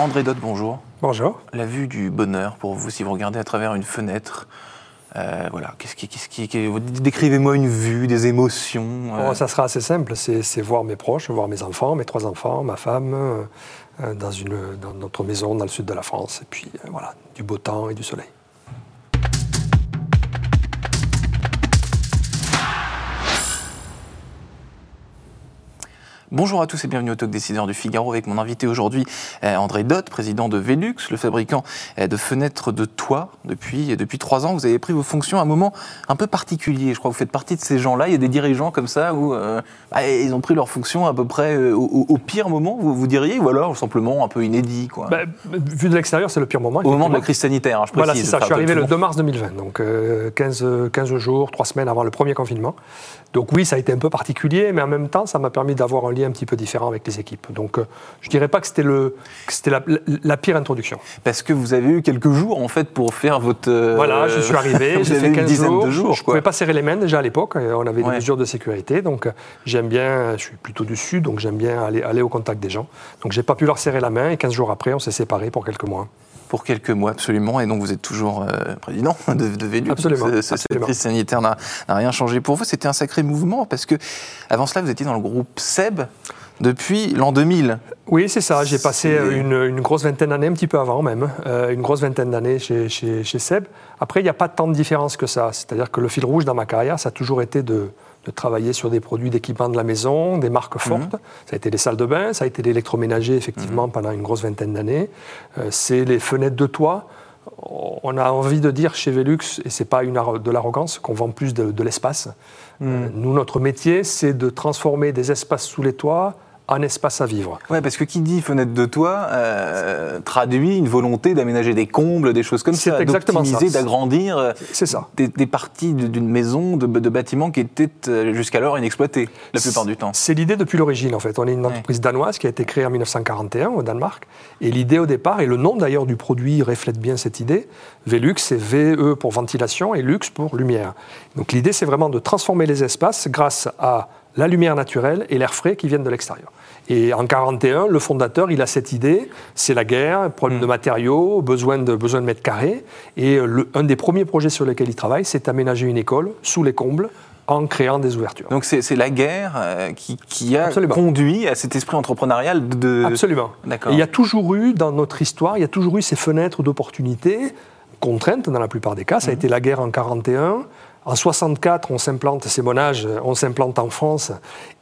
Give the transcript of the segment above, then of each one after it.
André Dott, bonjour. Bonjour. La vue du bonheur pour vous, si vous regardez à travers une fenêtre, euh, voilà, qu'est-ce qui, qu'est-ce qui, décrivez-moi une vue, des émotions. euh. Oh, ça sera assez simple, c'est, voir mes proches, voir mes enfants, mes trois enfants, ma femme, euh, dans, une, dans notre maison dans le sud de la France, et puis voilà, du beau temps et du soleil. Bonjour à tous et bienvenue au Talk Décideur du Figaro avec mon invité aujourd'hui euh, André Dott, président de Velux, le fabricant euh, de fenêtres de toit depuis, depuis trois ans. Vous avez pris vos fonctions à un moment un peu particulier. Je crois que vous faites partie de ces gens-là. Il y a des dirigeants comme ça où euh, bah, ils ont pris leurs fonctions à peu près au, pire moment, vous, vous, diriez, ou alors simplement un peu inédit quoi. Bah, vu de l'extérieur, c'est le pire moment. Au moment de la crise sanitaire, je précise. Voilà, c'est ça. Je suis arrivé le 2 mars 2020, donc 15, 15 jours, 3 semaines avant le premier confinement. Donc oui, ça a été un peu particulier, mais en même temps, ça m'a permis d'avoir un un petit peu différent avec les équipes. Donc euh, je ne dirais pas que c'était la, la, pire introduction. Parce que vous avez eu quelques jours en fait pour faire votre... Euh, voilà, je suis arrivé, j'ai fait 15 jours. De jours je ne pouvais pas serrer les mains déjà à l'époque, on avait des mesures de sécurité, donc euh, j'aime bien, je suis plutôt du sud, donc j'aime bien aller, aller au contact des gens. Donc j'ai pas pu leur serrer la main et 15 jours après, on s'est séparés pour quelques mois pour quelques mois, absolument. Et donc, vous êtes toujours euh, président de, de Absolument. Cette crise sanitaire n'a rien changé pour vous. C'était un sacré mouvement parce que, avant cela, vous étiez dans le groupe SEB depuis l'an 2000. Oui, c'est ça. J'ai passé une, grosse vingtaine d'années, un petit peu avant même, euh, une grosse vingtaine d'années chez, chez, chez, SEB. Après, il n'y a pas tant de différence que ça. C'est-à-dire que le fil rouge dans ma carrière, ça a toujours été de, de travailler sur des produits d'équipement de la maison, des marques mhm. fortes. Ça a été les salles de bain, ça a été l'électroménager, effectivement, mhm. pendant une grosse vingtaine d'années. Euh, c'est les fenêtres de toit. On a envie de dire chez Velux, et ce n'est pas une, de l'arrogance, qu'on vend plus de, l'espace. Mhm. Euh, nous, notre métier, c'est de transformer des espaces sous les toits un espace à vivre? Oui, parce que qui dit fenêtre de toit euh, traduit une volonté d'aménager des combles, des choses comme ça, d'optimiser, d'agrandir euh, Des, parties d'une maison, de, bâtiments qui étaient euh, jusqu'alors inexploités la plupart du temps. C'est l'idée depuis l'origine en fait. On est une entreprise danoise qui a été créée en 1941 au Danemark. Et l'idée au départ, et le nom d'ailleurs du produit reflète bien cette idée, Velux c'est VE pour ventilation et Lux pour lumière. Donc l'idée c'est vraiment de transformer les espaces grâce à la lumière naturelle et l'air frais qui viennent de l'extérieur. Et en 1941, le fondateur, il a cette idée, c'est la guerre, problème mm. de matériaux, besoin de, besoin de mètres carrés. Et un des premiers projets sur lesquels il travaille, c'est aménager une école sous les combles en créant des ouvertures. Donc c'est la guerre euh, qui, a conduit à cet esprit entrepreneurial de... Absolument. il y a toujours eu, dans notre histoire, il y a toujours eu ces fenêtres d'opportunité contraintes dans la plupart des cas. Ça a mm. été la guerre en 1941, en 64, on s'implante, c'est mon âge, on s'implante en France.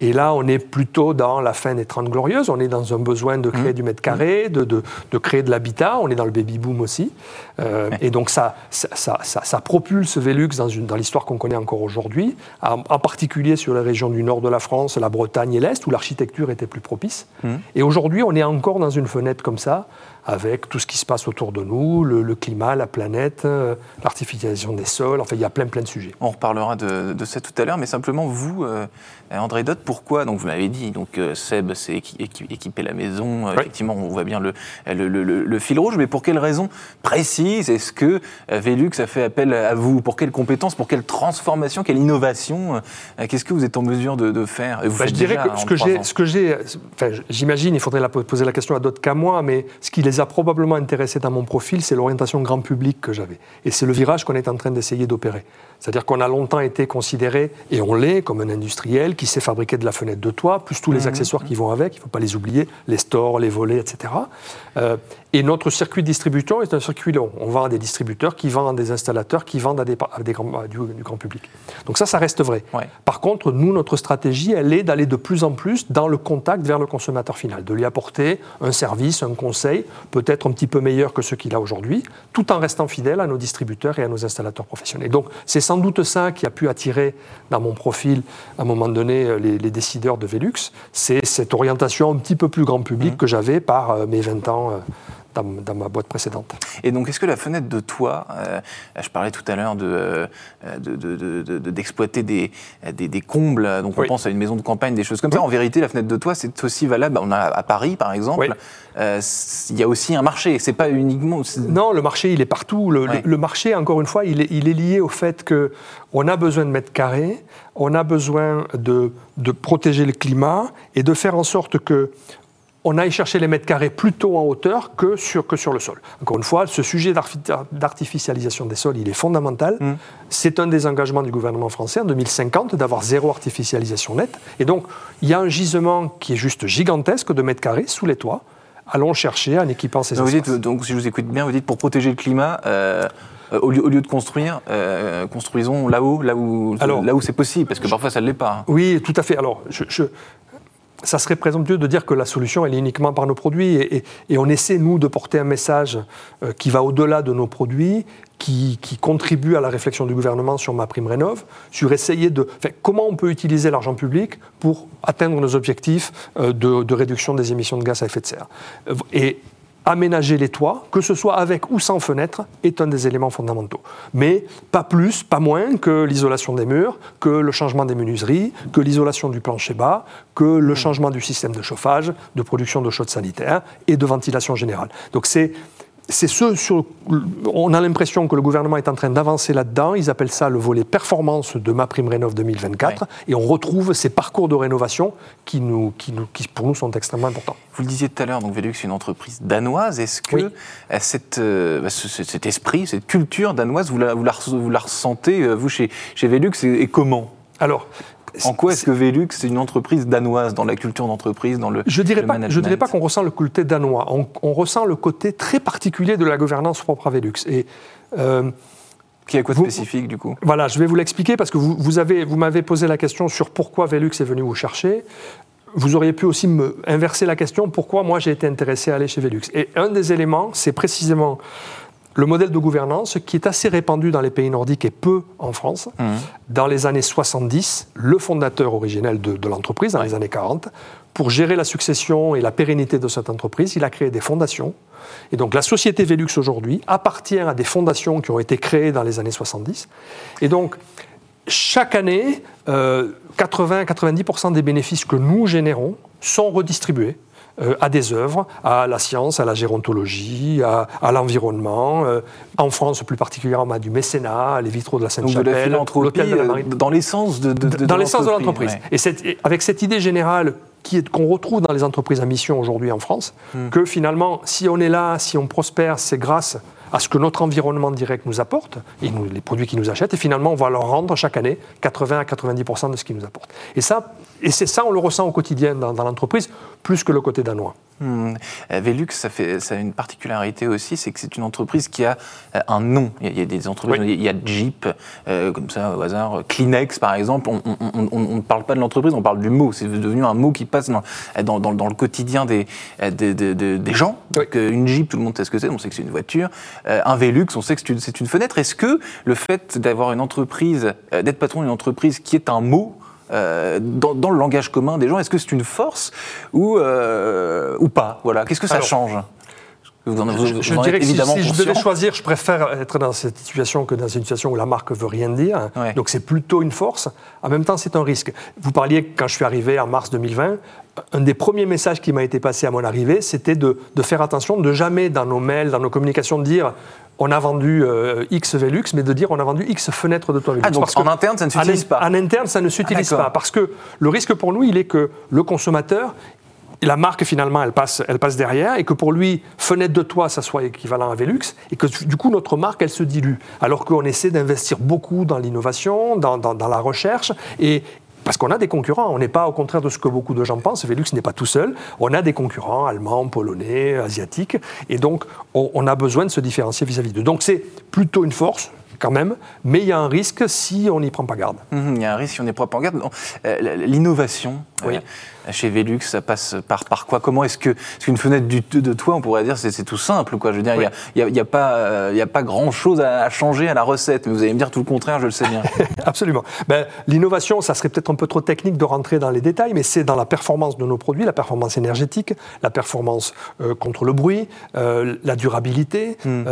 Et là, on est plutôt dans la fin des Trente Glorieuses. On est dans un besoin de créer mmh. du mètre carré, de, de, créer de l'habitat. On est dans le baby-boom aussi. Euh, et donc, ça, ça, ça, ça, propulse Velux dans, dans l'histoire qu'on connaît encore aujourd'hui, en, particulier sur les régions du nord de la France, la Bretagne et l'Est, où l'architecture était plus propice. Mmh. Et aujourd'hui, on est encore dans une fenêtre comme ça, avec tout ce qui se passe autour de nous, le, climat, la planète, euh, l'artificialisation des sols. Enfin, il y a plein, plein de sujets. On reparlera de, de ça tout à l'heure, mais simplement, vous, euh, André Dott, pourquoi Donc, vous m'avez dit, donc, euh, Seb, c'est équiper la maison. Effectivement, on voit bien le, le, le, fil rouge, mais pour quelle raison précise est-ce que Velux a fait appel à vous? Pour quelles compétences? Pour quelle transformation? Quelle innovation Qu'est-ce que vous êtes en mesure de, faire? Vous bah, Je dirais que ce que j'ai, enfin, j'imagine, il faudrait la, poser la question à d'autres qu'à moi, mais ce qui les a probablement intéressé dans mon profil, c'est l'orientation grand public que j'avais. Et c'est le virage qu'on est en train d'essayer d'opérer. C'est-à-dire qu'on a longtemps été considéré, et on l'est, comme un industriel qui sait fabriquer de la fenêtre de toit, plus tous les mmh. accessoires qui vont avec, il ne faut pas les oublier, les stores, les volets, etc. Euh, et notre circuit de distribution est un circuit long. On vend à des distributeurs qui vendent à des installateurs qui vendent à des, du, grand public. Donc ça, ça reste vrai. Par contre, nous, notre stratégie, elle est d'aller de plus en plus dans le contact vers le consommateur final, de lui apporter un service, un conseil, peut-être un petit peu meilleur que ce qu'il a aujourd'hui, tout en restant fidèle à nos distributeurs et à nos installateurs professionnels. Donc c'est sans doute ça qui a pu attirer dans mon profil, à un moment donné, euh, les, décideurs de Velux. C'est cette orientation un petit peu plus grand public mmh. que j'avais par euh, mes 20 ans. Euh, dans, ma boîte précédente. Et donc, est-ce que la fenêtre de toit, euh, je parlais tout à l'heure d'exploiter de, de, des, des, combles, donc on pense à une maison de campagne, des choses comme ça. En vérité, la fenêtre de toit, c'est aussi valable. On a à Paris, par exemple, euh, il y a aussi un marché. C'est pas uniquement. Non, le marché, il est partout. Le, marché, encore une fois, il est, il est lié au fait que on a besoin de mètres carrés, on a besoin de, de protéger le climat et de faire en sorte que on aille chercher les mètres carrés plutôt en hauteur que sur, que sur le sol. Encore une fois, ce sujet d'artificialisation des sols, il est fondamental. Mm. C'est un des engagements du gouvernement français en 2050 d'avoir zéro artificialisation nette. Et donc, il y a un gisement qui est juste gigantesque de mètres carrés sous les toits. Allons chercher en équipant ces vous donc, si je vous écoute bien, vous dites pour protéger le climat, euh, euh, au, lieu, au, lieu, de construire, euh, construisons là-haut, là où, là où c'est possible, parce que parfois ça ne l'est pas. Hein. Oui, tout à fait. Alors, je, ça serait présomptueux de dire que la solution, est uniquement par nos produits. Et, on essaie, nous, de porter un message euh, qui va au-delà de nos produits, qui, contribue à la réflexion du gouvernement sur ma prime rénov, sur essayer de. comment on peut utiliser l'argent public pour atteindre nos objectifs de, de, réduction des émissions de gaz à effet de serre. Aménager les toits, que ce soit avec ou sans fenêtre, est un des éléments fondamentaux. Mais pas plus, pas moins que l'isolation des murs, que le changement des menuiseries, que l'isolation du plancher bas, que le changement du système de chauffage, de production d'eau chaude sanitaire et de ventilation générale. Donc c'est c'est ce sur. On a l'impression que le gouvernement est en train d'avancer là-dedans. Ils appellent ça le volet performance de ma prime rénov 2024. Et on retrouve ces parcours de rénovation qui, nous, qui, nous, qui, pour nous, sont extrêmement importants. Vous le disiez tout à l'heure, donc Velux est une entreprise danoise. Est-ce que euh, cette, euh, bah, cet esprit, cette culture danoise, vous la, vous la, vous la ressentez, euh, vous, chez, chez Velux, et, et comment? Alors, en quoi est-ce que Velux est une entreprise danoise dans la culture d'entreprise, dans le Je dirais pas, je dirais pas qu'on ressent le côté danois. On, ressent le côté très particulier de la gouvernance propre à Velux. Et euh, qui est quoi de spécifique du coup? Voilà, je vais vous l'expliquer parce que vous, vous avez, vous m'avez posé la question sur pourquoi Velux est venu vous chercher. Vous auriez pu aussi me inverser la question pourquoi moi j'ai été intéressé à aller chez Velux. Et un des éléments, c'est précisément le modèle de gouvernance qui est assez répandu dans les pays nordiques et peu en France. Mmh. Dans les années 70, le fondateur originel de, l'entreprise, dans les années 40, pour gérer la succession et la pérennité de cette entreprise, il a créé des fondations. Et donc la société Velux aujourd'hui appartient à des fondations qui ont été créées dans les années 70. Et donc chaque année, 80-90% euh, des bénéfices que nous générons sont redistribués à des œuvres, à la science, à la gérontologie, à, l'environnement. Euh, en France, plus particulièrement, à du mécénat, les vitraux de la Sainte-Chapelle, l'hôtel de la Marine. Dans l'essence de, de, Dans l'essence de l'entreprise. Et, avec cette idée générale qu'on retrouve dans les entreprises à mission aujourd'hui en France, hmm. que finalement, si on est là, si on prospère, c'est grâce à ce que notre environnement direct nous apporte, les produits qu'ils nous achètent, et finalement, on va leur rendre chaque année 80 à 90% de ce qu'ils nous apportent. Et ça, c'est on le ressent au quotidien dans l'entreprise, plus que le côté danois. Hmm. Euh, Velux, ça, fait, ça a une particularité aussi, c'est que c'est une entreprise qui a euh, un nom. Il y a, des entreprises, il y a Jeep, euh, comme ça au hasard, Kleenex par exemple. On ne parle pas de l'entreprise, on parle du mot. C'est devenu un mot qui passe dans, dans, dans, le quotidien des, des, des, gens. une Jeep, tout le monde sait ce que c'est, on sait que c'est une voiture. un Velux, on sait que c'est une, une, fenêtre. Est-ce que le fait d'avoir une entreprise, d'être patron d'une entreprise qui est un mot, euh, dans, le langage commun des gens Est-ce que c'est une force ou, euh, ou pas? Voilà. Qu'est-ce que ça change? Je, dirais que si, je devais choisir, je préfère être dans cette situation que dans une situation où la marque veut rien dire. Donc c'est plutôt une force. En même temps, c'est un risque. Vous parliez quand je suis arrivé en mars 2020, un des premiers messages qui m'a été passé à mon arrivée, c'était de, de, faire attention, de jamais dans nos mails, dans nos communications, dire on a vendu euh, X Velux, mais de dire on a vendu X fenêtres de toit Velux. Ah, donc en interne, ça ne s'utilise pas En interne, ça ne s'utilise ah, pas. Parce que le risque pour nous, il est que le consommateur, la marque finalement, elle passe, elle passe derrière, et que pour lui, fenêtre de toit, ça soit équivalent à Velux, et que du coup, notre marque, elle se dilue. Alors qu'on essaie d'investir beaucoup dans l'innovation, dans, dans, la recherche, et, parce qu'on a des concurrents, on n'est pas au contraire de ce que beaucoup de gens pensent, Velux n'est pas tout seul, on a des concurrents allemands, polonais, asiatiques, et donc on, a besoin de se différencier vis-à-vis d'eux. Donc c'est plutôt une force, quand même, mais il y a un risque si on n'y prend pas garde. Mmh, il y a un risque si on n'y prend pas garde. Euh, l'innovation, oui. Euh, chez Velux, ça passe par, par quoi? Comment est-ce que une fenêtre du, de toi, on pourrait dire, c'est tout simple, quoi? Je veux dire, il n'y a, a, pas, euh, a pas grand-chose à, changer à la recette, mais vous allez me dire tout le contraire, je le sais bien. Absolument. Ben, L'innovation, ça serait peut-être un peu trop technique de rentrer dans les détails, mais c'est dans la performance de nos produits, la performance énergétique, la performance euh, contre le bruit, euh, la durabilité. Hmm.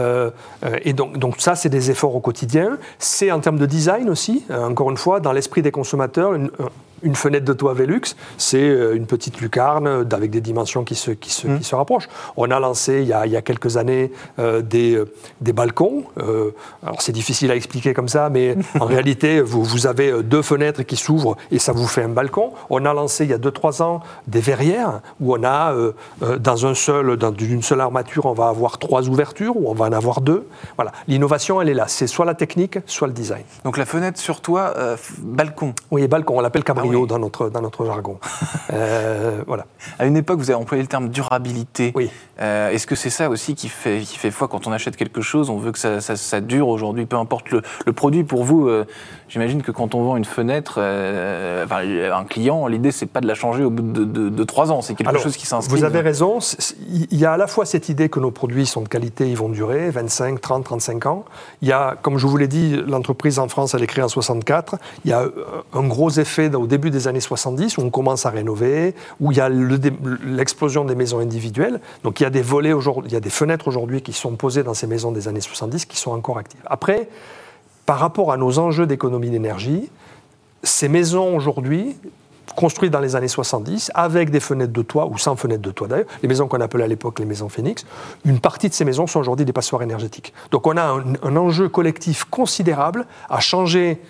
et donc, donc ça, c'est des efforts au quotidien. C'est en termes de design aussi, encore une fois, dans l'esprit des consommateurs, une, une fenêtre de toit Velux, c'est euh, une petite lucarne avec des dimensions qui se, qui se, mmh. qui se rapprochent. On a lancé il y a, il y a quelques années euh, des, des balcons. alors c'est difficile à expliquer comme ça, mais en réalité, vous, vous avez deux fenêtres qui s'ouvrent et ça vous fait un balcon. On a lancé il y a 2-3 ans des verrières où on a, dans un seul, dans une seule armature, on va avoir trois ouvertures ou on va en avoir deux. Voilà, l'innovation, elle est là. C'est soit la technique, soit le design. Donc la fenêtre sur toi, balcon. Oui, balcon. On l'appelle dans, notre, dans notre jargon. Euh, voilà. À une époque, vous avez employé le terme durabilité. Oui. Euh, est-ce que c'est ça aussi qui fait, qui fait foi quand on achète quelque chose On veut que ça, ça, dure aujourd'hui, peu importe le, le produit. Pour vous, euh, j'imagine que quand on vend une fenêtre, un client, l'idée, c'est pas de la changer au bout de, trois ans. C'est quelque chose qui s'inscrit. Vous avez raison. Il y a à la fois cette idée que nos produits sont de qualité, ils vont durer 25, 30, 35 ans. Il y a, comme je vous l'ai dit, l'entreprise en France, elle est créée en 64. Il y a un gros effet au début des années 70 où on commence à rénover, où il y a l'explosion des maisons individuelles. Donc il y a il y a des fenêtres aujourd'hui qui sont posées dans ces maisons des années 70 qui sont encore actives. Après, par rapport à nos enjeux d'économie d'énergie, ces maisons aujourd'hui, construites dans les années 70, avec des fenêtres de toit ou sans fenêtres de toit d'ailleurs, les maisons qu'on appelait à l'époque les maisons Phoenix, une partie de ces maisons sont aujourd'hui des passoires énergétiques. Donc on a un enjeu collectif considérable à changer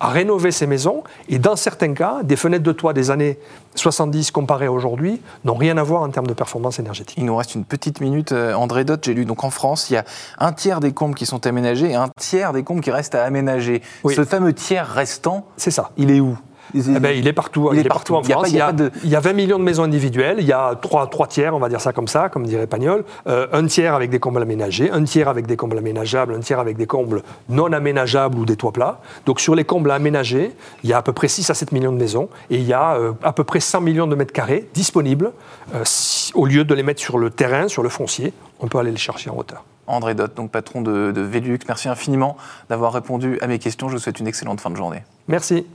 à rénover ces maisons. Et dans certains cas, des fenêtres de toit des années 70 comparées à aujourd'hui n'ont rien à voir en termes de performance énergétique. Il nous reste une petite minute. Euh, André Dott, j'ai lu donc en France, il y a un tiers des combles qui sont aménagés et un tiers des combles qui restent à aménager. Ce fameux tiers restant, c'est ça. Il est où? Eh ben, il est partout. Il, est partout, en France. Il y, a, il y, a 20 millions de maisons individuelles. Il y a 3, tiers, on va dire ça comme ça, comme dirait Pagnol. Euh, un tiers avec des combles aménagés, un tiers avec des combles aménageables, un tiers avec des combles non aménageables ou des toits plats. Donc sur les combles aménagés, il y a à peu près 6 à 7 millions de maisons et il y a euh, à peu près 100 millions de mètres carrés disponibles. Euh, au lieu de les mettre sur le terrain, sur le foncier, on peut aller les chercher en hauteur. André Dott, donc patron de, de Velux, merci infiniment d'avoir répondu à mes questions. Je vous souhaite une excellente fin de journée. Merci.